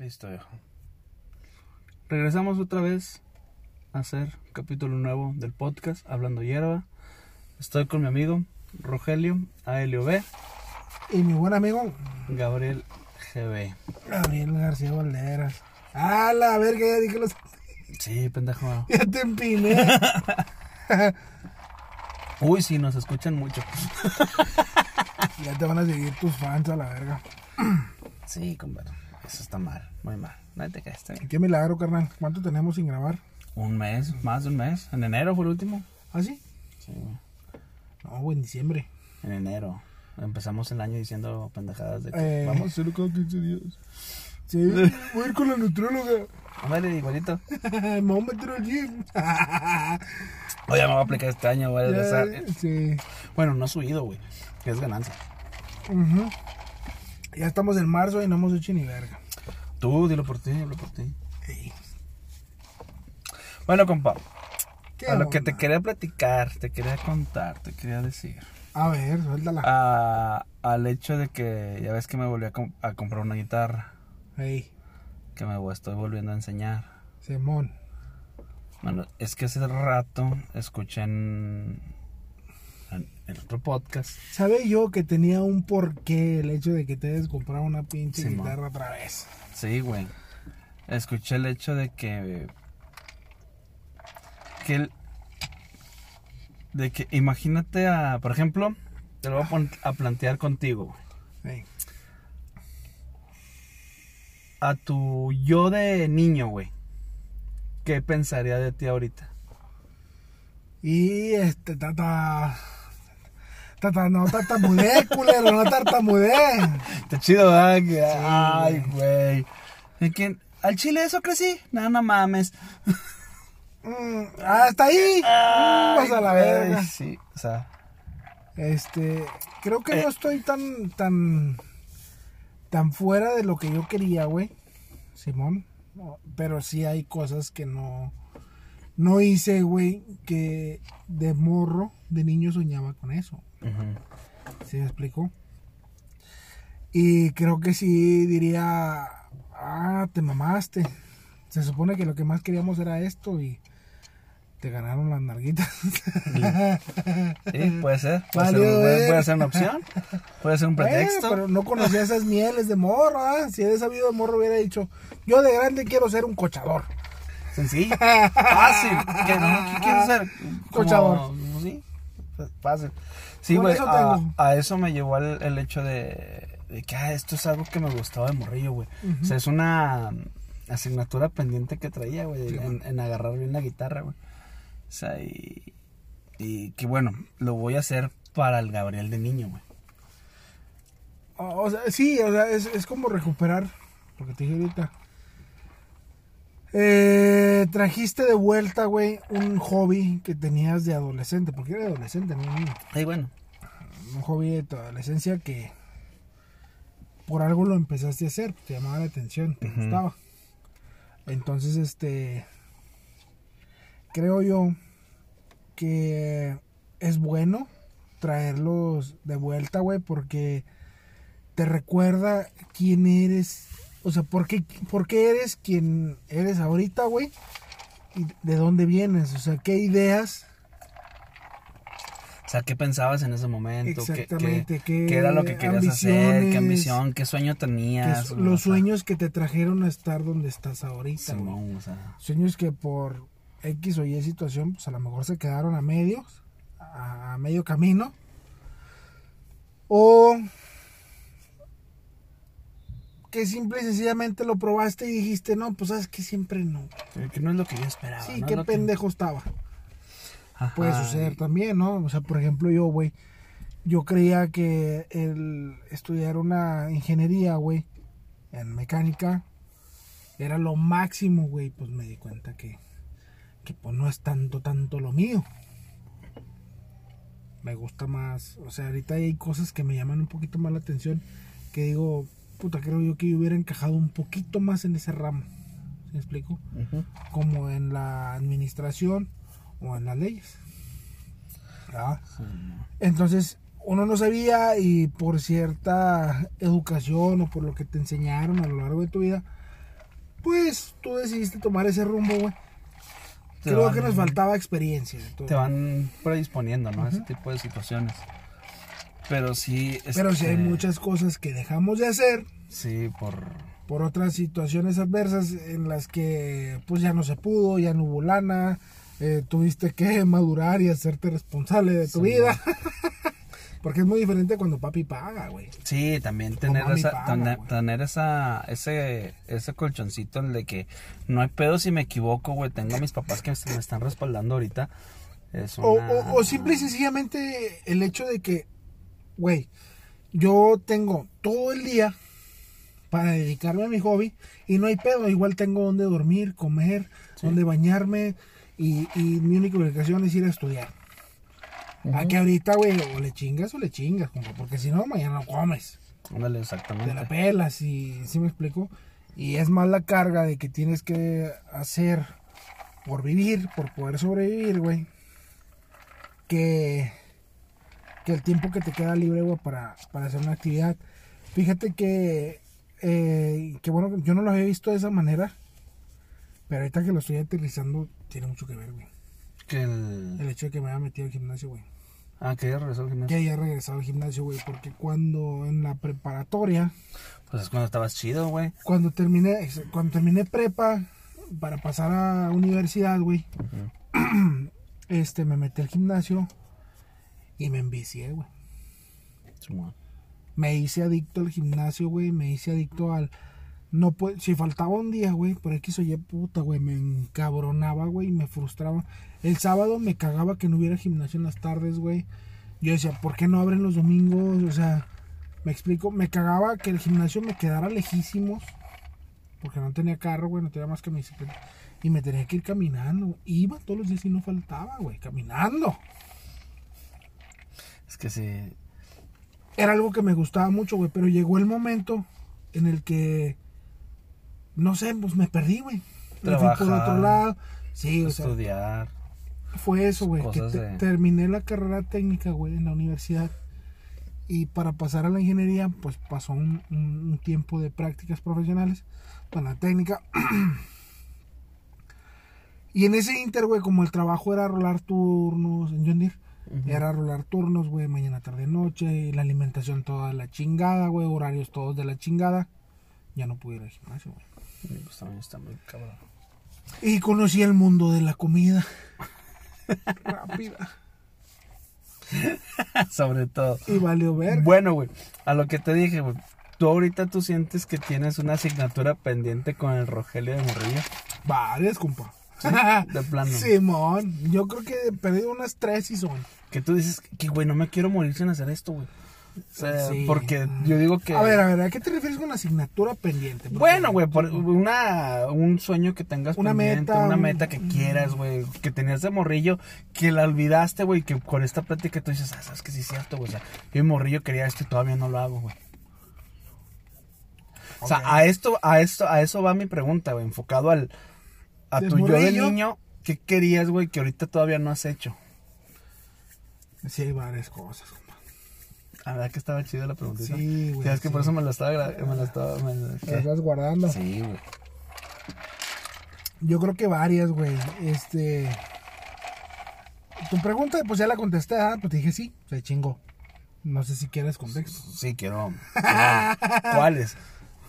Listo, viejo. Regresamos otra vez a hacer un capítulo nuevo del podcast Hablando Hierba. Estoy con mi amigo Rogelio ALOB, Y mi buen amigo Gabriel GB. Gabriel García Valderas. ¡Ah, la verga! Ya dije los... Sí, pendejo. Ya te empiné. Uy, sí, nos escuchan mucho. ya te van a seguir tus fans a la verga. Sí, compadre. Eso está mal, muy mal. No te está bien. Qué milagro, carnal. ¿Cuánto tenemos sin grabar? Un mes, más de un mes. En enero fue el último. ¿Ah, sí? Sí. No, güey, en diciembre. En enero. Empezamos el año diciendo pendejadas de que Eh. vamos a hacerlo cada 15 días. Sí, voy a ir con la nutróloga. Ándale, igualito. Me voy a meter al gym. Oye, me voy a aplicar este año, voy a regresar. sí. Bueno, no ha subido, güey. Que es ganancia. Ujú. Ya estamos en marzo y no hemos hecho ni verga. Tú, dilo por ti, dilo por ti. Ey. Bueno, compa. ¿Qué A lo que te quería platicar, te quería contar, te quería decir. A ver, suéltala. A- al hecho de que ya ves que me volví a, com- a comprar una guitarra. Ey, Que me estoy volviendo a enseñar. Simón. Bueno, es que hace rato escuché en, en otro podcast. Sabe yo que tenía un porqué el hecho de que te debes comprar una pinche Simón. guitarra otra vez. Sí, güey. Escuché el hecho de que. Que el- De que imagínate a. Por ejemplo, te lo voy a, a plantear contigo, güey. Ey. A tu yo de niño, güey. ¿Qué pensaría de ti ahorita? Y este, tata. Tata, no tartamudé, culero, no tartamudé. Está chido, ¿verdad? Ay, güey. ¿De quién? ¿Al chile eso crecí? No, no mames. Mm, hasta ahí. Ay, Vas a la verga. Sí, o sea. Este, creo que Eh. no estoy tan, tan, tan fuera de lo que yo quería, güey. Simón. Pero sí hay cosas que no, no hice, güey, que de morro, de niño soñaba con eso. Ujú. ¿Sí me explico? Y creo que sí diría, ah, te mamaste. Se supone que lo que más queríamos era esto y te ganaron las narguitas. Sí, puede ser. Puede, ser, puede- ser una opción. Puede ser un Bueno, pretexto. pero no conocía esas mieles de morro, ¿ah? Si hubiera sabido de morro hubiera dicho, yo de grande quiero ser un cochador. Sencillo. Fácil. ¿Qué, no? ¿Qué quieres? Como- Cochador. Sí. Fácil. Sí, güey. eso A, eso me llevó el, el hecho de, de que ah, esto es algo que me gustaba de morrillo, güey. O sea, es una mm, asignatura pendiente que traía, güey, Sí, en, en agarrar bien la guitarra, güey. O sea, y, y que bueno, lo voy a hacer para el Gabriel de niño, güey. O, o sea, sí, o sea, es, es como recuperar, lo que te dije ahorita. Eh, trajiste de vuelta, güey, un hobby que tenías de adolescente, porque era adolescente, no niño. Ay, bueno. Un hobby de tu adolescencia que por algo lo empezaste a hacer, te llamaba la atención, te gustaba. Entonces, este, creo yo que es bueno traerlos de vuelta, güey, porque te recuerda quién eres, o sea, por qué, por qué eres quien eres ahorita, güey, y de dónde vienes, o sea, qué ideas O sea, ¿qué pensabas en ese momento? ¿Qué- Exactamente, ¿Qué, qué qué era lo que querías hacer? ¿Qué ambición? ¿Qué sueño tenías? O los sea, sueños que te trajeron a estar donde estás ahorita, güey. Simón, o sea, Sueños que por X o Y situación, pues a lo mejor se quedaron a medios, a medio camino. O que simple y sencillamente lo probaste y dijiste, no, pues sabes que siempre no. que- que no es lo que yo esperaba. Sí, ¿no? qué que- pendejo estaba. Ajá, Puede suceder también, ¿no? O sea, por ejemplo, yo, güey, yo creía que el estudiar una ingeniería, güey, en mecánica, era lo máximo, güey. Pues me di cuenta que, que pues no es tanto, tanto lo mío. Me gusta más, o sea, ahorita hay cosas que me llaman un poquito más la atención, que digo, puta, creo yo que yo hubiera encajado un poquito más en ese ramo. ¿Sí me explico? Como en la administración o en las leyes. ¿verdad? Sí, no. Entonces, uno no sabía y por cierta educación o por lo que te enseñaron a lo largo de tu vida, pues tú decidiste tomar ese rumbo, güey. Creo van- que nos faltaba experiencia. Te van predisponiendo, ¿no? Ese tipo de situaciones. Pero sí. Pero sí hay este, muchas cosas que dejamos de hacer Sí, por. por otras situaciones adversas en las que pues ya no se pudo, ya no hubo lana, eh, tuviste que madurar y hacerte responsable de tu Sí, vida. Porque es muy diferente cuando papi paga, güey. Sí, también tener esa, paga, tener, esa, ese, ese colchoncito en el de que no hay pedo si me equivoco, güey. Tengo a mis papás que me están respaldando ahorita. Es O, o, o simple y sencillamente el hecho de que, güey, yo tengo todo el día para dedicarme a mi hobby y no hay pedo, igual tengo donde dormir, comer, Sí. donde bañarme y, y mi única obligación es ir a estudiar. Ujú. A que ahorita, güey, o le chingas o le chingas, compa, porque si no, mañana no comes. Ándale, Te exactamente. la pelas y, ¿sí me explico? Y es más la carga de que tienes que hacer por vivir, por poder sobrevivir, güey, que, que el tiempo que te queda libre, güey, para, para hacer una actividad. Fíjate que, eh, que bueno, yo no lo había visto de esa manera, pero ahorita que lo estoy aterrizando, tiene mucho que ver, güey. Que el... El hecho de que me haya metido al gimnasio, güey. Ah, que ya regresó al gimnasio. Que haya regresado al gimnasio, güey, porque cuando en la preparatoria, Pues es cuando estabas chido, güey. cuando terminé, cuando terminé prepa para pasar a universidad, güey, este, me metí al gimnasio y me envicié, güey. Me hice adicto al gimnasio, güey, me hice adicto al... No puede, si faltaba un día, güey, por X o Y puta, güey, me encabronaba, güey, me frustraba. El sábado me cagaba que no hubiera gimnasio en las tardes, güey. Yo decía, ¿por qué no abren los domingos? O sea, me explico, me cagaba que el gimnasio me quedara lejísimos. Porque no tenía carro, güey, no tenía más que mi bicicleta. Y me tenía que ir caminando. Iba todos los días y no faltaba, güey, caminando. Es que sí. era algo que me gustaba mucho, güey, pero llegó el momento en el que, no sé, pues me perdí, güey. Me fui por otro lado. Sí, o sea, Estudiar. fue eso, güey, que cosas te- de- terminé la carrera técnica, güey, en la universidad. Y para pasar a la ingeniería, pues pasó un, un- un tiempo de prácticas profesionales con la técnica. y en ese inter, güey, como el trabajo era rolar turnos en John Deere, Era rolar turnos, güey, mañana, tarde, noche, y la alimentación toda de la chingada, güey, horarios todos de la chingada. Ya no pude ir al gimnasio, güey. Pues también está muy cabrón. Y conocí el mundo de la comida. Rápida. Sobre todo. Y valió ver. Bueno, güey, a lo que te dije, güey. Tú ahorita tú sientes que tienes una asignatura pendiente con el Rogelio de Morrillo. Varias, compa. De plano. Simón, yo creo que he perdido unas tres y son. Que tú dices que, güey, no me quiero morir sin hacer esto, güey. O sea, Sí. porque yo digo que... A ver, a ver, ¿a qué te refieres con asignatura pendiente? Porque- Bueno, güey, por una, un sueño que tengas Una pendiente, meta, una un- meta que quieras, güey, que tenías de morrillo, que la olvidaste, güey, que con esta plática tú dices, ah, sabes que sí es cierto, güey, o sea, yo morrillo quería esto y todavía no lo hago, güey. O sea, a esto, a esto, a eso va mi pregunta, güey, enfocado al, a ¿De tu yo de niño, ¿qué querías, güey, que ahorita todavía no has hecho? Sí, hay varias cosas, compa. La verdad que estaba chido la preguntita. Sí, güey, Sabes que por eso me lo estaba, me lo estaba, me las vas guardando. Sí, güey. Yo creo que varias, güey. Este. Tu pregunta, pues ya la contesté, ¿ah? Pues te dije sí, se chingó. No sé si quieres contexto. Sí, quiero. quiero- ¿Cuáles?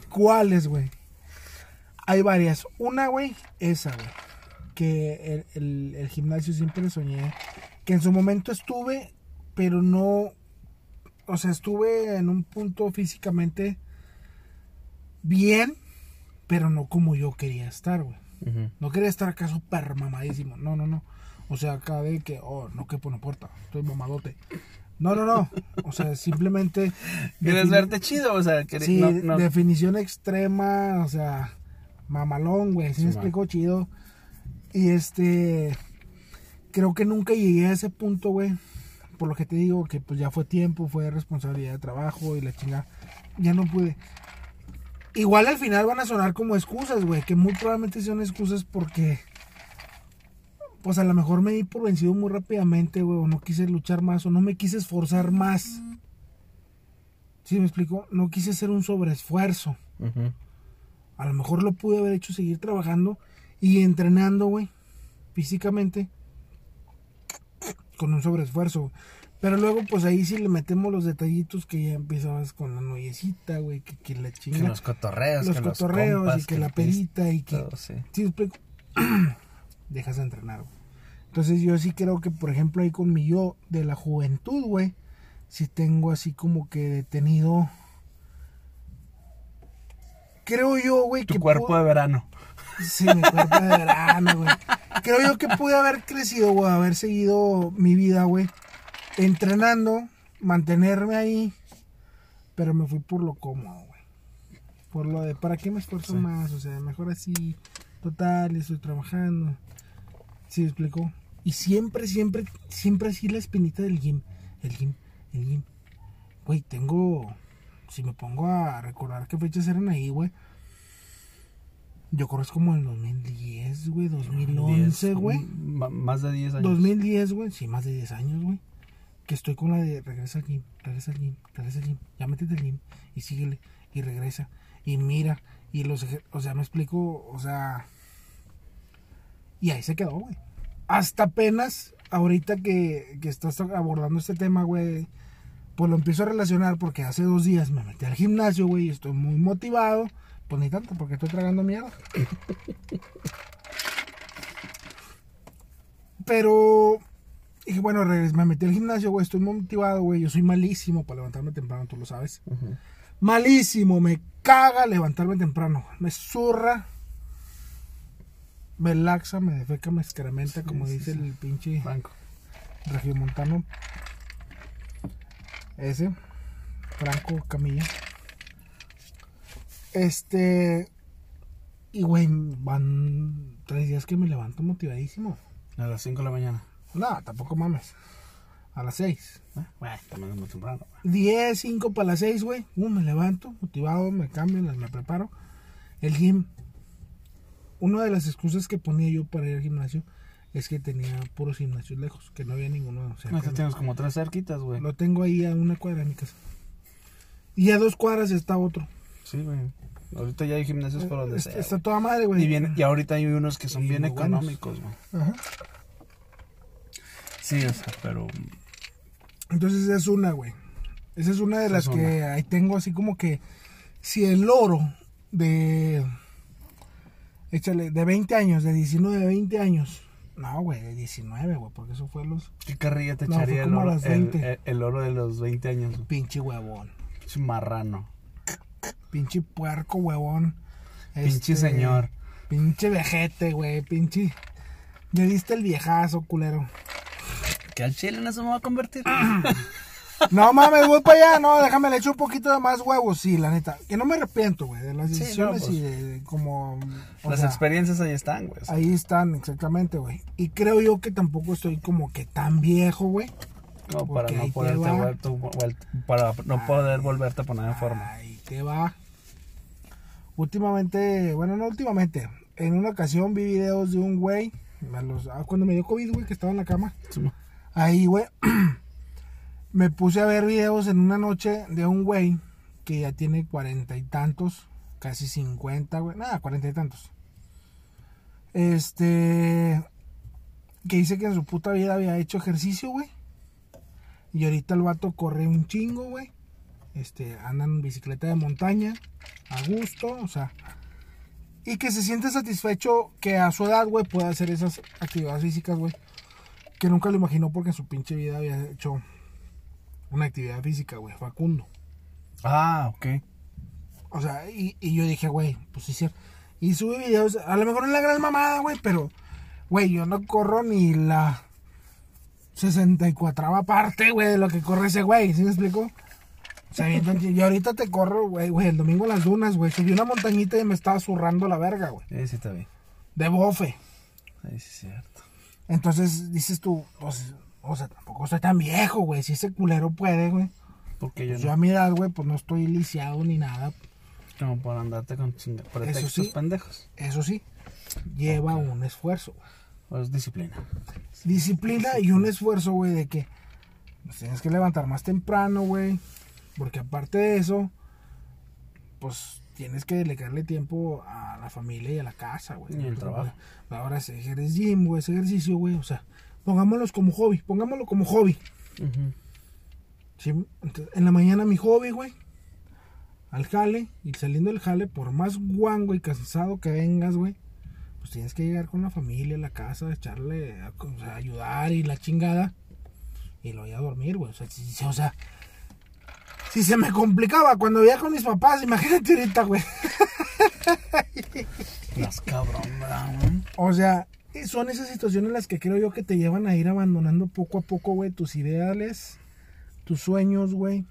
¿Cuáles, güey? Hay varias. Una, güey, esa, güey. Que el, el- el gimnasio siempre soñé. Que en su momento estuve, pero no. O sea, estuve en un punto físicamente bien, pero no como yo quería estar, güey. No quería estar acá súper mamadísimo. No, no, no. O sea, acá de que, oh, no que no importa, estoy mamadote. No, no, no. O sea, simplemente. ¿Quieres verte chido? O sea, que Sí, no, no- definición extrema, o sea, mamalón, güey. Sí, me explico chido. Y este. Creo que nunca llegué a ese punto, güey. Por lo que te digo, que pues ya fue tiempo, fue responsabilidad de trabajo y la chingada. Ya no pude. Igual al final van a sonar como excusas, güey. Que muy probablemente son excusas porque. Pues a lo mejor me di por vencido muy rápidamente, güey. O no quise luchar más. O no me quise esforzar más. ¿Sí me explico? No quise hacer un sobreesfuerzo. Ujú. A lo mejor lo pude haber hecho seguir trabajando y entrenando, güey, físicamente, con un sobreesfuerzo. Pero luego, pues ahí sí le metemos los detallitos que ya empezabas con la noyecita, güey, que, que la Que chinga. los cotorreos, los que cotorreos compas, y que la pedita y que... todo, sí. ¿Sí explico? Dejas de entrenar, güey. Entonces yo sí creo que, por ejemplo, ahí con mi yo de la juventud, güey, sí tengo así como que detenido... Creo yo, güey, Tu que... cuerpo de verano. Sí, mi cuerpo de verano, güey. Creo yo que pude haber crecido, güey, haber seguido mi vida, güey. Entrenando, mantenerme ahí. Pero me fui por lo cómodo, güey. Por lo de, ¿para qué me esfuerzo Sí. más? O sea, mejor así, total, estoy trabajando. ¿Sí me explico? Y siempre, siempre, siempre así la espinita del gym. El gym, el gym. Güey, tengo... Si me pongo a recordar qué fechas eran ahí, güey. Yo creo que es como el 2010, güey, 2011, Diez, güey. Más de 10 años. 2010, güey, sí, más de 10 años, güey. Que estoy con la de regresa al gym, regresa al gym, regresa al gym, ya métete al gym y síguele y regresa y mira y los, o sea, me explico, o sea, y ahí se quedó, güey. Hasta apenas ahorita que, que estás abordando este tema, güey, pues lo empiezo a relacionar porque hace dos días me metí al gimnasio, güey, estoy muy motivado. Pues ni tanto, porque estoy tragando mierda. Pero dije, bueno, me metí al gimnasio, güey, estoy muy motivado, güey. Yo soy malísimo para levantarme temprano, tú lo sabes. Malísimo, me caga levantarme temprano. Me zurra, me laxa, me defeca, me excrementa, Sí, como sí, dice sí. el pinche Franco. regiomontano. Ese, Franco Camilla. Este, y güey, van tres días que me levanto motivadísimo. A las 5 de la mañana. No, tampoco mames. A las 6. ¿Eh? Bueno, también es muy temprano. güey. 10, 5 para las 6, güey. Uh, me levanto, motivado, me cambio, me preparo. El gym. Una de las excusas que ponía yo para ir al gimnasio es que tenía puros gimnasios lejos, que no había ninguno cerca. No, que tienes como tres cerquitas, güey. Lo tengo ahí a una cuadra de mi casa. Y a dos cuadras está otro. Sí, güey. Ahorita ya hay gimnasios por donde está, sea. está toda madre, güey. Y, bien, y ahorita hay unos que son Y bien económicos, güey. Ajá. Sí, o sea, pero. Entonces esa es una, güey. Esa es una de Esa las que una. ahí tengo así como que si el oro de échale de 20 años, de 19 a 20 años. No, güey, de 19, güey, porque eso fue los ¿Qué carrilla te No, echaría el oro, el, 20. el- el oro de los 20 años? güey? pinche huevón, Pinche marrano. pinche puerco huevón. Pinche Este, señor. Pinche vejete, güey, pinche me diste el viejazo, culero. Que al chile en eso me va a convertir. No mames, voy para allá, no, déjame le echo un poquito de más huevos, sí, la neta. Que no me arrepiento, güey, de las Sí, no, decisiones pues, y de, de como... Las sea, experiencias ahí están, güey. Ahí están, exactamente, güey. Y creo yo que tampoco estoy como que tan viejo, güey. como para no poderte va. tu- para no poder volverte a poner en forma. Ahí te va. Últimamente, bueno, no últimamente. En una ocasión vi videos de un güey, los- ah, cuando me dio COVID, güey, que estaba en la cama. Ahí, güey, me puse a ver videos en una noche de un güey que ya tiene cuarenta y tantos, casi cincuenta, güey, nada, cuarenta y tantos. Este, que dice que en su puta vida había hecho ejercicio, güey. Y ahorita el vato corre un chingo, güey. Este, anda en bicicleta de montaña, a gusto, o sea. Y que se siente satisfecho que a su edad, güey, pueda hacer esas actividades físicas, güey. Que nunca lo imaginó porque en su pinche vida había hecho una actividad física, güey, Facundo. Ah, ok. O sea, y, y yo dije, güey, pues sí, es cierto. Y sube videos, a lo mejor es la gran mamada, güey, pero, güey, yo no corro ni la 64 parte, güey, de lo que corre ese güey, ¿sí me explico? O sea, y yo ahorita te corro, güey, güey, el domingo en las dunas, güey, subí una montañita y me estaba zurrando la verga, güey, Sí, sí, está bien. de bofe. Sí, sí, es cierto. Entonces dices tú, pues, o sea, tampoco estoy tan viejo, güey, si ese culero puede, güey. Porque yo Pues no. yo a mi edad, güey, pues no estoy lisiado ni nada. Como por andarte con pretextos sí. pendejos. Eso sí, lleva un esfuerzo. O es disciplina. disciplina y un esfuerzo, güey, de que pues, tienes que levantar más temprano, güey. Porque aparte de eso, pues tienes que dedicarle tiempo a la familia y a la casa, güey. Y el trabajo. Ahora, si eres gym, güey, ese ejercicio, güey, o sea, pongámoslos como hobby, pongámoslo como hobby. Sí, entonces, en la mañana mi hobby, güey, al jale, y saliendo del jale, por más guango y cansado que vengas, güey, pues tienes que llegar con la familia la casa, echarle, o sea, ayudar y la chingada, y lo voy a dormir, güey, o sea, si, o sea, si se me complicaba cuando vivía con mis papás, imagínate ahorita, güey. Las cabrón, güey. O sea, son esas situaciones las que creo yo que te llevan a ir abandonando poco a poco, güey, tus ideales, tus sueños, güey,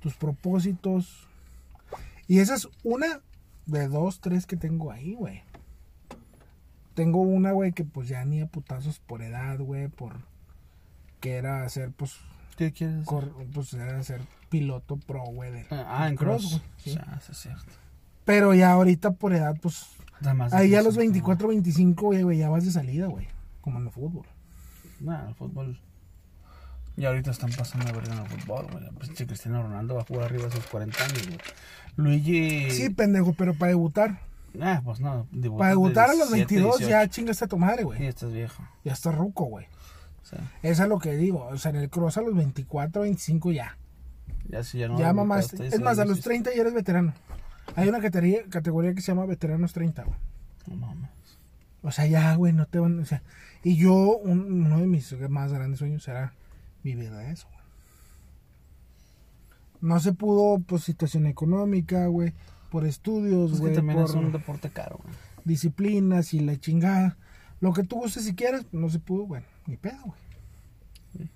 tus propósitos. Y esa es una de dos, tres que tengo ahí, güey. Tengo una, güey, que pues ya ni a putazos por edad, güey, por que era hacer, pues, ¿Qué quieres? cor- pues era ser piloto pro, güey. de- Ah, en cross, cross. güey, sí. Sí, sí, es cierto. Pero ya ahorita por edad, pues, Además, ahí a los 24, 25, güey, güey, ya vas de salida, güey. Como en el fútbol. Nah, el fútbol. Y ahorita están pasando a ver en el fútbol, güey. Pues che, Cristiano Ronaldo va a jugar arriba a sus 40 años, güey. Luigi. Sí, pendejo, pero para debutar. Ah, pues no. Para de debutar a los 17, 22 ya 18. chingaste a tu madre, Sí, güey. estás viejo. Ya está ruco, güey. Sí. Eso es lo que digo. O sea, en el cross a los 24, 25 ya. Ya si ya no. ya mamá. debutaste, Es más, a los sí. 30 ya eres veterano. Hay una categoría, categoría que se llama veteranos 30, güey. No mames. O sea, ya, güey, no te van. O sea, y yo, un- uno de mis más grandes sueños era vivir de eso, güey. No se pudo por situación económica, güey. Por estudios, que güey. también por es un deporte caro, güey. disciplinas y la chingada. Lo que tú gustes si quieras, pues, no se pudo, bueno, ni pedo, güey.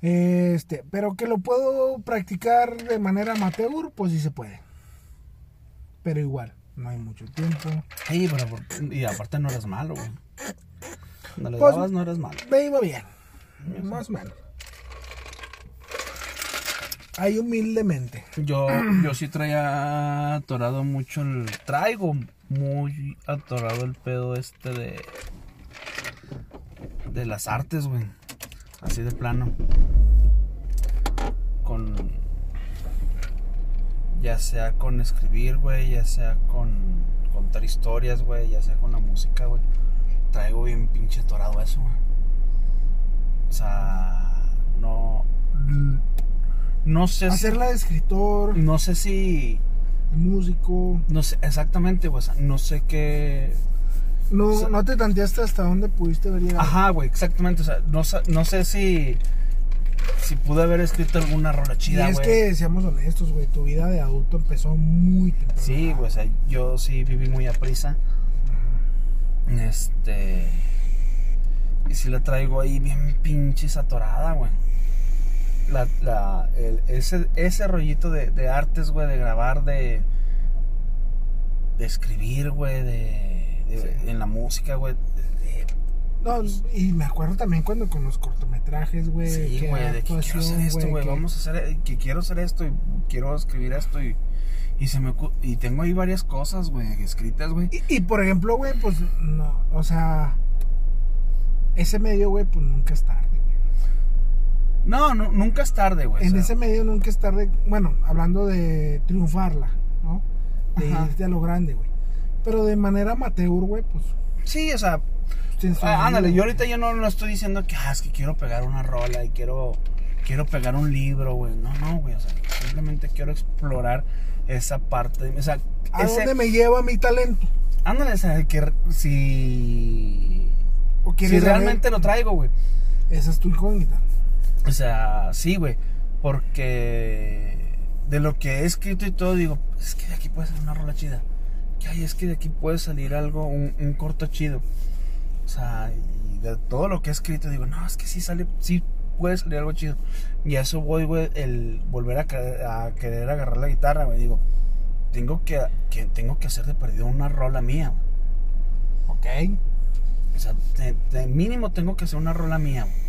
Este, pero que lo puedo practicar de manera amateur, pues sí se puede. Pero igual, no hay mucho tiempo. Sí, pero. Y aparte no eres malo, güey. Cuando le Pues- dabas no eres malo. Me iba bien, más o menos. Ahí humildemente. Yo, yo sí traía atorado mucho el. Traigo muy atorado el pedo este de. De las artes, güey. Así de plano. Con. Ya sea con escribir, güey. Ya sea con contar historias, güey. Ya sea con la música, güey. Traigo bien pinche atorado eso, güey. O sea. No. No sé si- Hacerla de escritor, no sé si. de músico. No sé exactamente, güey. o sea, No sé qué. No, O sea- no te tanteaste hasta dónde pudiste haber llegado. Ajá, güey, exactamente. O sea, no, no sé si. Si pude haber escrito alguna rola Y chida, es güey. que, seamos honestos, güey, tu vida de adulto empezó muy temprano. Sí, güey, o sea, yo sí viví muy a prisa. Este. Y sí la traigo ahí bien pinche saturada, güey. La, la, el- ese, ese rollito de, de artes, güey, de grabar, de. De escribir, güey, de, de- Sí. En la música, güey. No, y me acuerdo también cuando con los cortometrajes, güey. Sí, güey, de que quiero hacer esto, güey. que- Vamos a hacer, que quiero hacer esto y quiero escribir esto y, y se me y tengo ahí varias cosas, güey, escritas, güey. Y, y, por ejemplo, güey, pues no, o sea, ese medio, güey, pues nunca es tarde. güey. No, no, nunca es tarde, güey. en o sea, ese medio nunca es tarde, bueno, hablando de triunfarla, ¿no? De irte a lo grande, güey. Pero de manera amateur, güey, pues Sí, o sea, ah, ándale, yo ahorita yo no, no estoy diciendo que, ah, es que quiero pegar una rola y quiero, quiero pegar un libro, güey. No, no, güey, o sea, simplemente quiero explorar esa parte, o sea, ¿A ese, dónde me lleva mi talento? ándale, o sea, que si, ¿O si realmente lo traigo, güey. Esa es tu incógnita. O sea, sí, güey. Porque de lo que he escrito y todo, digo, es que de aquí puede salir una rola chida. Que ay, es que de aquí puede salir algo, un, un corto chido. O sea, y de todo lo que he escrito, digo, no, es que sí sale, sí puede salir algo chido. Y a eso voy, güey, el volver a, querer agarrar la guitarra, güey. Digo, tengo que, que, tengo que hacer de perdido una rola mía, güey. Ok. O sea, de mínimo tengo que hacer una rola mía, güey.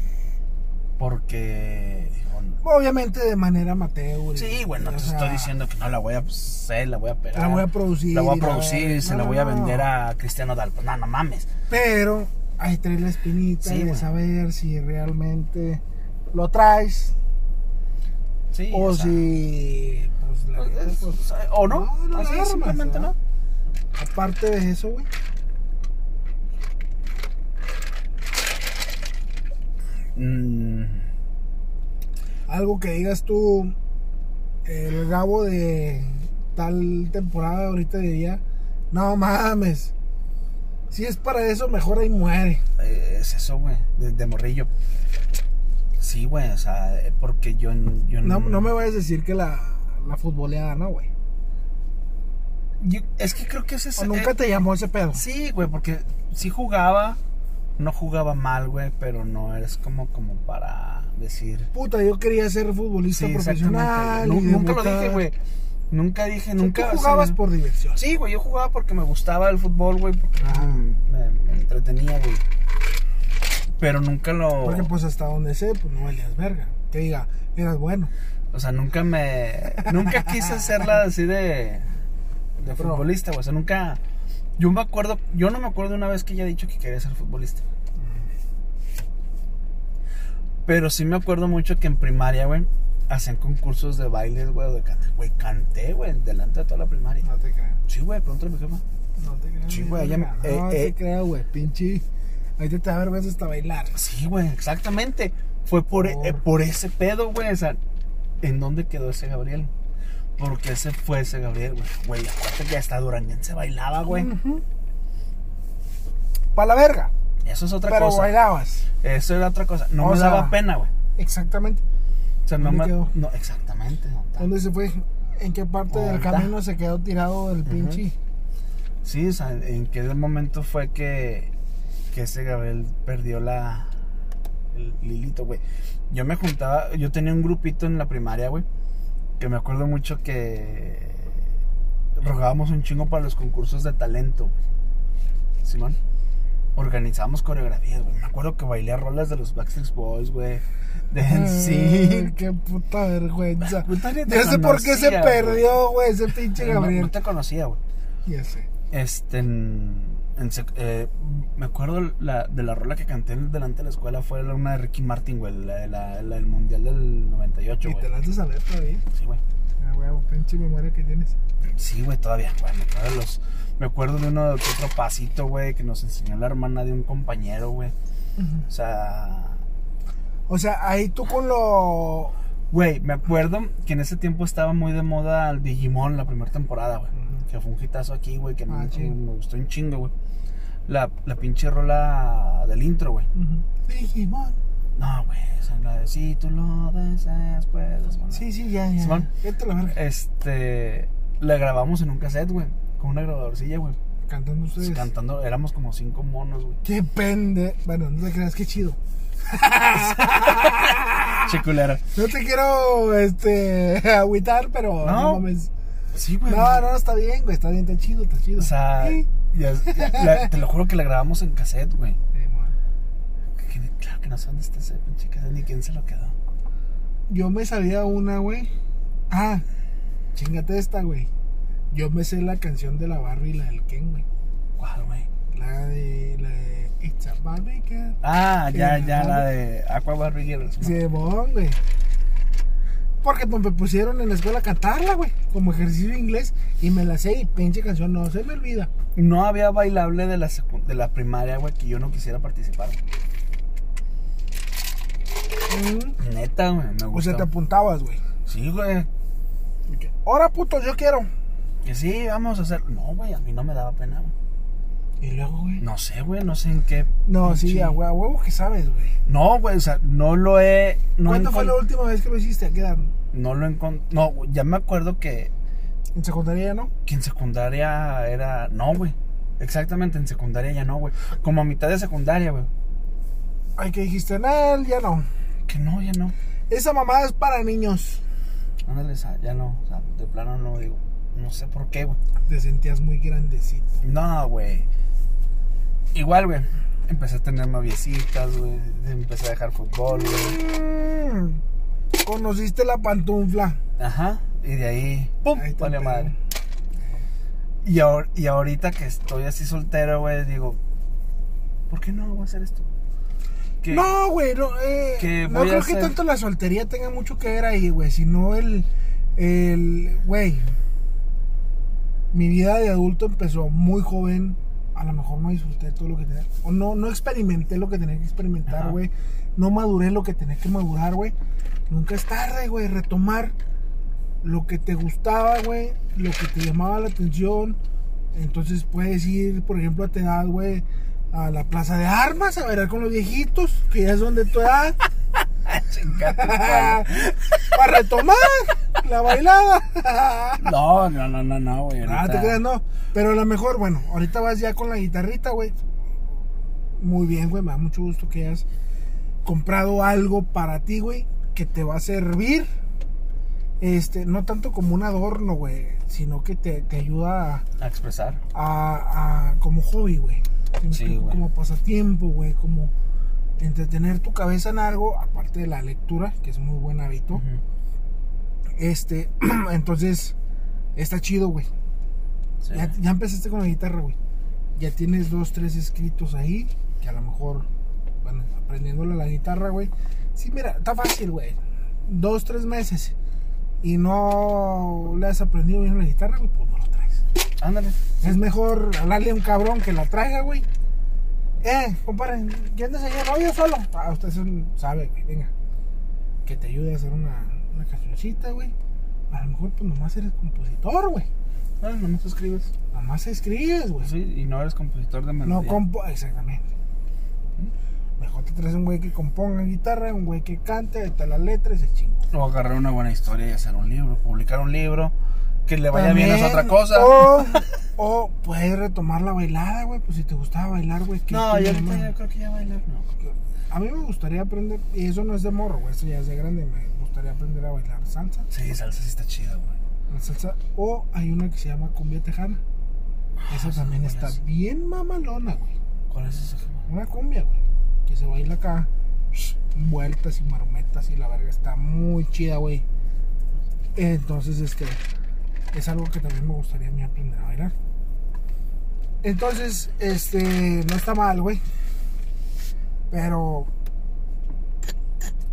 Porque, digo, Obviamente de manera amateur. Sí, güey, no te sea, estoy diciendo que no la voy a hacer, la voy a pegar. La voy a producir. La voy a producir y se no, la voy a vender a Cristiano Dal. Pues no, no mames. Pero ahí traes la espinita Sí, de güey. saber si realmente lo traes Sí, o o sea, si pues la neta, Es- pues, ¿O no? No, no la Así armas, simplemente ¿verdad? no. aparte de eso, güey. Mm, Algo que digas tú, el Gabo de tal temporada ahorita diría, no mames, si es para eso, mejor ahí muere. es eso, güey, de, de morrillo. Sí, güey, o sea, eh, porque yo, yo No, no me vayas a decir que la, la futboleada, ¿no, güey? yo- es que creo que ese. O nunca eh, te llamó ese pedo. Sí, güey, porque sí jugaba, no jugaba mal, güey, pero no eres como, como para decir... Puta, yo quería ser futbolista Sí, profesional. Nunca lo dije, güey. Nunca dije, nunca... tú jugabas o sea, por diversión. Sí, güey, yo jugaba porque me gustaba el fútbol, güey, porque Ajá. me, me entretenía, güey. Pero nunca lo... Porque pues hasta donde sé, pues no valías verga. Que diga, eras bueno. O sea, nunca me... Nunca quise hacerla así de... De Pro. futbolista, güey. O sea, nunca... Yo me acuerdo... Yo no me acuerdo una vez que ella dicho que quería ser futbolista. Pero sí me acuerdo mucho que en primaria, güey, hacían concursos de bailes, güey, o de cantar. Güey, canté, güey, delante de toda la primaria. No te creo. Sí, güey, pregúntale a mi jefa. No te creo. Sí, güey, ella me- verga. eh, No eh. te creo, güey. Pinche. Ahorita te da vergüenza hasta bailar. Sí, güey, exactamente. Fue por, Por- eh, por ese pedo, güey. O sea, ¿en dónde quedó ese Gabriel? Porque ese fue ese Gabriel, güey. Güey, aparte que hasta Duranguense bailaba, güey. Para la verga. Eso es otra pero cosa. bailabas. Eso era otra cosa. No O me sea, daba pena, güey. Exactamente. O sea, no ¿dónde me. quedó? No, exactamente. ¿Dónde se fue? ¿En qué parte del camino se quedó tirado el pinche? Sí, o sea, en qué momento fue que, que ese Gabriel perdió la. El Lilito, güey. Yo me juntaba. Yo tenía un grupito en la primaria, güey. Que me acuerdo mucho que. Rogábamos un chingo para los concursos de talento, güey. Simón. Organizábamos coreografías, güey. Me acuerdo que bailé rolas de los Backstreet Boys, güey. De NSYNC. Qué puta vergüenza. Puta, te Ya sé por qué se conocía, perdió, güey, ese pinche güey. No, Gabriel. no te conocía, güey. Ya sé. Este, en, eh, me acuerdo la, de la rola que canté delante de la escuela fue la una de Ricky Martin, güey, la, la, la del Mundial del 98, Y te güey. la haces a ver todavía. Sí, güey. Ah, huevo, pinche memoria que tienes. Sí, güey, todavía, güey. Me acuerdo, de los, me acuerdo de uno que otro pasito, güey, que nos enseñó la hermana de un compañero, güey. O sea, O sea, ahí tú con lo. güey, me acuerdo que en ese tiempo estaba muy de moda el Digimon la primera temporada, güey. Que fue un hitazo aquí, güey, que Ah, me- me gustó un chingo, güey. La, la pinche rola del intro, güey. Digimon. No, güey, esa es la de si tú lo deseas, puedes. volar". Sí, sí, ya, ya. Simón. Vete a la verga. Este. La grabamos en un cassette, güey. Con una grabadorcilla, güey. Cantando ustedes. Cantando, éramos como cinco monos, güey. Qué pende. Bueno, no te creas, qué chido. Chiculera. No te quiero, este, agüitar, pero no, No. mames. Sí, güey. No, no, está bien, güey, está bien, está chido, está chido. O sea, Sí. Ya- la- te lo juro que la grabamos en cassette, güey. Claro que no sé dónde está ese pinche cassette ni quién se lo quedó. Yo me sabía una, güey. Ah, chingate esta, güey. Yo me sé la canción de la Barbie y la del Ken, güey. ¿Cuál, güey? La de, la de It's a Barbie Girl. Ah, ya, ya, la de Aqua Barbie Girls. ¿no? Simón, güey. Porque pues, me pusieron en la escuela a cantarla, güey. Como ejercicio de inglés. Y me la sé y pinche canción no se me olvida. No había bailable de la, de la primaria, güey, que yo no quisiera participar. Mm. Neta, güey, me O sea, gustó. te apuntabas, güey. Sí, güey. Ahora, puto, yo quiero. Que sí, vamos a hacer. No, güey, a mí no me daba pena, güey. Y luego, güey. No sé, güey, no sé en qué. No, sí, pinche- hue- a huevo que sabes, güey. No, güey, o sea, no lo he. No ¿Cuándo fue la última vez que lo hiciste? ¿A qué edad? No lo encontré. No, güey, ya me acuerdo que, ¿En secundaria ya no? que en secundaria era. No, güey. Exactamente, en secundaria ya no, güey. Como a mitad de secundaria, güey. Ay, que dijiste, no, ya no. Que no, ya no. Esa mamada es para niños. Ándale, o sea, ya no. O sea, de plano no digo. No sé por qué, güey. Te sentías muy grandecito. No, güey. Igual, güey. Empecé a tener noviecitas, güey. Empecé a dejar fútbol, güey. Mm, Conociste la pantufla. Ajá. Y de ahí, ¡pum! Ahí Vale madre. Y, ahor- y ahorita que estoy así soltero, güey, digo, ¿por qué no voy a hacer esto? Que- No, güey, no, eh, que no creo que tanto la soltería tenga mucho que ver ahí, güey, sino el, El, güey, mi vida de adulto empezó muy joven. A lo mejor no disfruté todo lo que tenía. O no, no experimenté lo que tenía que experimentar, güey. No maduré lo que tenía que madurar, güey. Nunca es tarde, güey. Retomar lo que te gustaba, güey. Lo que te llamaba la atención. Entonces puedes ir, por ejemplo, a tu edad, güey, a la plaza de armas a bailar con los viejitos, que ya son de tu edad. Para retomar la bailada. No, no, no, no, no, güey. Ah, ahorita- te creas, no. Pero a lo mejor, bueno, ahorita vas ya con la guitarrita, güey. Muy bien, güey. Me da mucho gusto que hayas comprado algo para ti, güey. Que te va a servir. Este, no tanto como un adorno, güey. Sino que te, te ayuda A expresar. a, como hobby, güey. ¿Sí. Como pasatiempo, güey. Como entretener tu cabeza en algo. Aparte de la lectura, que es muy buen hábito. Este, entonces, está chido, güey. Sí. Ya, ya empezaste con la guitarra, güey. Ya tienes dos, tres escritos ahí. Que a lo mejor, bueno, aprendiéndole la guitarra, güey. Sí, mira, está fácil, güey. Dos, tres meses. Y no le has aprendido bien la guitarra, güey, pues no lo traes. Ándale. Es mejor hablarle a un cabrón que la traiga, güey. Eh, compadre, ¿quién te enseñó? No, yo solo. Ah, usted son- sabe, güey, venga. Que te ayude a hacer una, una cancioncita, güey. A lo mejor, pues nomás eres compositor, güey. No, nomás escribes. Nomás escribes, güey. Sí, y no eres compositor de No melodía. compo... Exactamente. Mejor te traes un güey que componga guitarra, un güey que cante, ahí está la letra y se chingo. O agarrar una buena historia y hacer un libro, publicar un libro, que le vaya bien es otra cosa. O, o puedes retomar la bailada, güey. Pues si te gustaba bailar, güey. ¿qué no, yo ahorita malo? creo que ya bailar no. A mí me gustaría aprender, y eso no es de morro, güey. Eso ya es de grande. Me gustaría aprender a bailar salsa. Sí, salsa sí está chida, güey. La salsa. O hay una que se llama cumbia tejana. Esa esa también está es? bien mamalona, güey. ¿Cuál es esa? Una cumbia, güey. Que se baila acá. Vueltas y marometas y la verga. Está muy chida, güey. Entonces, este. Es algo que también me gustaría a mí aprender a bailar. Entonces, este. No está mal, güey. Pero.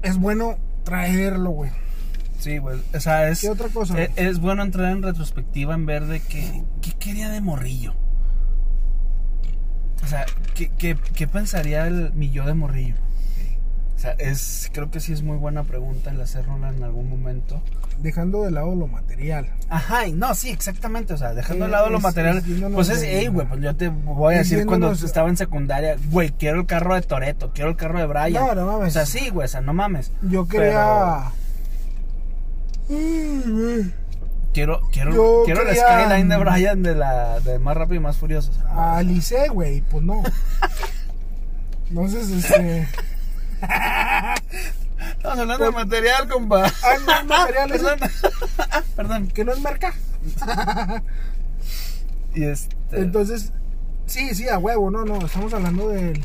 Es bueno traerlo, güey. Sí, güey. O sea, es, ¿Qué otra cosa? es, es bueno entrar en retrospectiva en ver de que, qué quería de morrillo. O sea, ¿qué, qué, qué pensaría el, mi yo de morrillo? O sea, es, creo que sí es muy buena pregunta el hacerla en algún momento. Dejando de lado lo material. Ajá, y no, sí, exactamente. O sea, dejando Eh, de lado lo material. Pues es, hey, güey, pues yo te voy a decir cuando estaba en secundaria, güey, quiero el carro de Toreto, quiero el carro de Brian. No, no mames. O sea, sí, güey, o sea, no mames. Yo quería. Mm, güey. Quiero, quiero, Yo quiero el skyline de Brian de la de más rápido y más furioso. o sea, no, A Alice, güey, pues no. Entonces, este. Estamos hablando de material, compa. Ah, no, material, perdón. Perdón. que no es marca. Y este. Entonces, sí, sí, a huevo, no, no. Estamos hablando del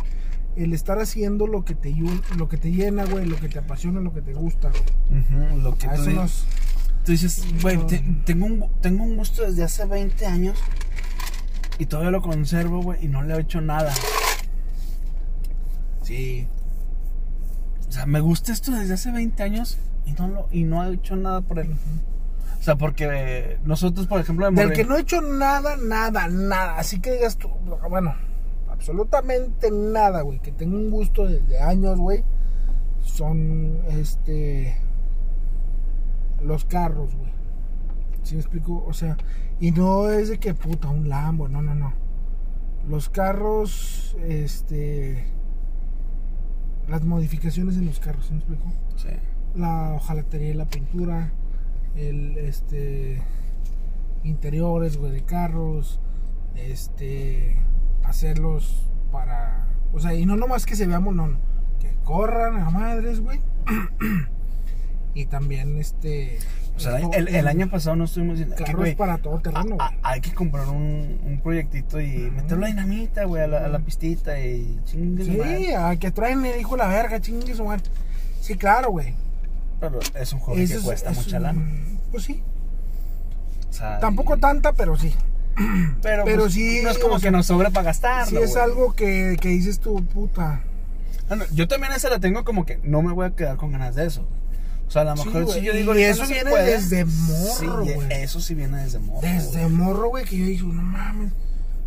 el estar haciendo lo que te yu- lo que te llena, güey, lo que te apasiona, lo que te gusta. lo que A tú, eso di- nos. tú dices, güey, no. te- tengo, un, tengo un gusto desde hace 20 años y todavía lo conservo, güey, y no le he hecho nada. Sí. O sea, me gusta esto desde hace 20 años y no, lo, y no he hecho nada por él. O sea, porque nosotros, por ejemplo, de Del que no he hecho nada, nada, nada. Así que digas tú, bueno, absolutamente nada, güey. Que tengo un gusto desde años, güey. Son, este, los carros, güey. ¿Sí me explico? O sea, y no es de que puta, un Lambo, no, no, no. Los carros, este, las modificaciones en los carros, ¿sí me explico? Sí. la hojalatería y la pintura, el este interiores, güey, de carros, este hacerlos para, o sea, y no nomás que se veamos, no, no, que corran a madres, güey. y también este sea, el, el año pasado no estuvimos diciendo carros güey, para todo terreno, a- hay que comprar un, un proyectito y meterlo a dinamita, güey, a la, a la pistita y chingue madre. Sí, a que traen el hijo de la verga, chingue su madre. Sí, claro, güey. Pero es un Ese que es- cuesta es mucha lana. Pues sí. O sea, Tampoco y- tanta, pero sí. Pero, pero pues, sí, No es como que sea, nos sobre para gastarlo. Si es algo que, que dices tú, puta. Ah, no, yo también esa la tengo como que no me voy a quedar con ganas de eso. güey. O sea, a lo Sí, mejor güey, si yo digo, y eso no viene puede. desde morro, Sí, eso sí viene desde morro. Desde morro, güey, que yo dije, no mames.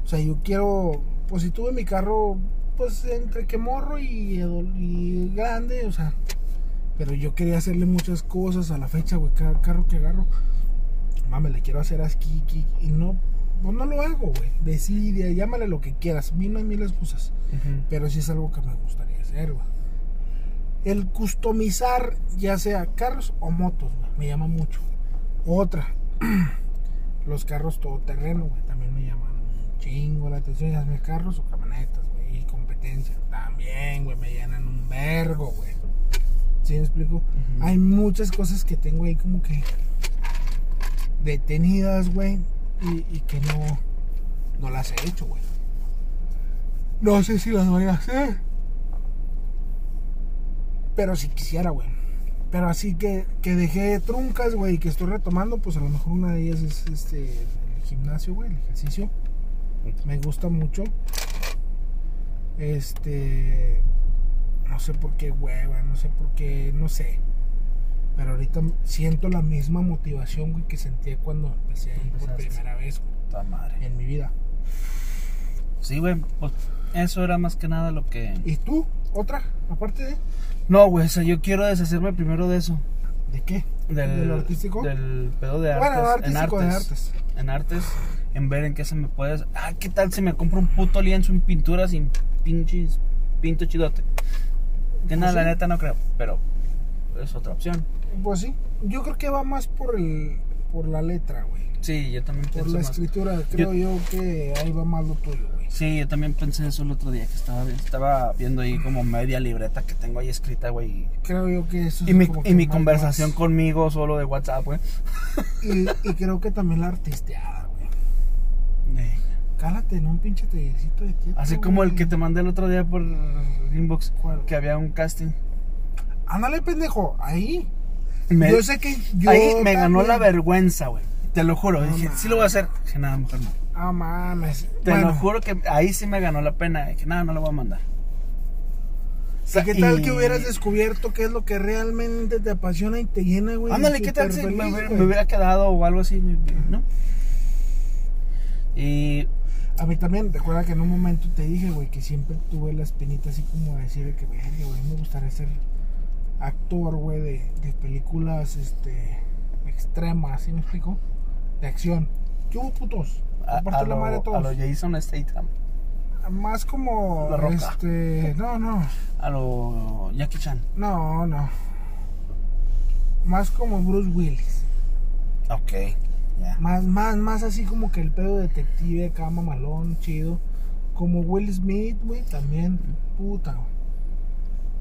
O sea, yo quiero. Pues si tuve mi carro, pues entre que morro y, y grande, o sea. Pero yo quería hacerle muchas cosas a la fecha, güey. Cada carro que agarro, mames, le quiero hacer aquí, aquí. Y no, pues no lo hago, güey. Decide, llámale lo que quieras. Mí no hay mil excusas. Ujú. Pero sí es algo que me gustaría hacer, güey. El customizar, ya sea carros o motos, güey, me llama mucho. Otra, los carros todoterreno, güey, también me llaman un chingo la atención. Ya sea carros o camionetas, güey, y competencia. También, güey, me llenan un vergo, güey. ¿Sí me explico? Hay muchas cosas que tengo ahí como que detenidas, güey, y, y que no, no las he hecho, güey. No sé si las voy a hacer. Pero si quisiera, güey. Pero así que, que dejé truncas, güey, y que estoy retomando, pues a lo mejor una de ellas es este el gimnasio, güey, el ejercicio. Me gusta mucho. Este. No sé por qué hueva, no sé por qué, no sé. Pero ahorita siento la misma motivación, güey, que sentía cuando empecé a ir por primera vez, güey, madre. en mi vida. Sí, güey, pues eso era más que nada lo que... ¿Y tú? ¿Otra? Aparte de. No, güey, o sea, yo quiero deshacerme primero de eso. ¿De qué? Del, ¿De lo artístico? Del pedo de artes. Bueno, en artístico de artes. artes. En artes, en ver en qué se me puede... Ah, ¿qué tal si me compro un puto lienzo en pintura sin pinches... Pinto chidote? Que nada, Pues la sí. neta no creo, pero es otra opción. Pues sí. Yo creo que va más por el por la letra, güey. Sí, yo también Por la más. escritura. Creo yo, que ahí va más lo tuyo, güey. Sí, yo también pensé eso el otro día, que estaba, estaba viendo ahí como media libreta que tengo ahí escrita, güey. Creo yo que eso Y es mi, como y mi conversación conmigo solo de WhatsApp, güey. Y, y creo que también la artisteada, güey. Cálate en un pinche tallercito de quieto, Así como el que te mandé el otro día por inbox, ¿Cuál? que había un casting. Ándale, pendejo. Ahí. Me- yo sé que yo. ahí me ganó la vergüenza, güey. Te lo juro. No dije, sí lo voy a hacer. Dije, nada, mejor no. Ah, mames. Te Bueno, lo juro que ahí sí me ganó la pena. Dije, nada, no lo voy a mandar. ¿y ¿Qué tal y- que hubieras descubierto qué es lo que realmente te apasiona y te llena, güey? Ándale, ¿qué tal si me hubiera, güey. me hubiera quedado o algo así? ¿No? Y A mí también, recuerda que en un momento te dije, güey, que siempre tuve la espinita así como de decir de que, güey, me gustaría ser actor, güey, de, de películas, este, extremas, ¿sí me explico? De acción. ¿Qué hubo, putos? a, a la madre de lo, a todos. lo Jason Statham, Más como, La Roca. este, no, no, a lo Jackie Chan. no, no. Más como Bruce Willis. Ok. Más, más, más así como que el pedo detective acá, mamalón, chido. Como Will Smith, güey, también. Puta, güey.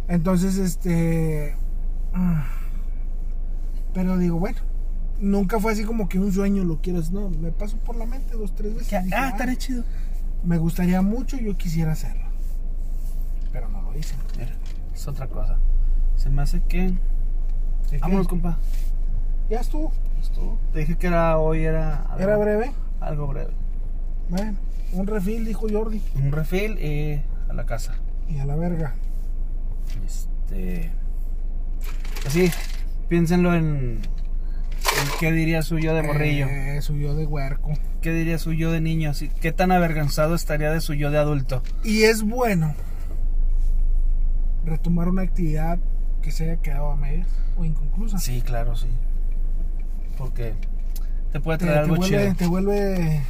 Entonces, este. ah, Pero digo, bueno. Nunca fue así como que un sueño lo quieras. No, me pasó por la mente dos, tres veces. Ah, estaría chido. me gustaría mucho, yo quisiera hacerlo. Pero no lo hice. Mira, es otra cosa. Se me hace que. Vámonos, compa. Ya estuvo. Estuvo. Te dije que era hoy era. algo- Era breve. Algo breve. Bueno, un refil, dijo Jordi. Un refill y a la casa. Y a la verga. Este. Así, piénsenlo en. ¿Qué diría su yo de morrillo? Eh, subió de huerco. ¿Qué diría su yo de niño? ¿Qué tan avergonzado estaría de su yo de adulto? Y es bueno retomar una actividad que se haya quedado a medias o inconclusa. Sí, claro, sí. Porque te puede traer te algo vuelve, chido. te vuelve,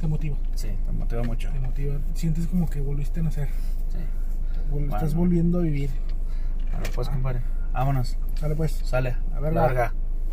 te motiva, Sí, te motiva mucho. te motiva. Sientes como que volviste a nacer, Sí. vol- estás volviendo a vivir. Ahora pues, compadre. Vámonos. Sale pues. Sale. A ver, Larga.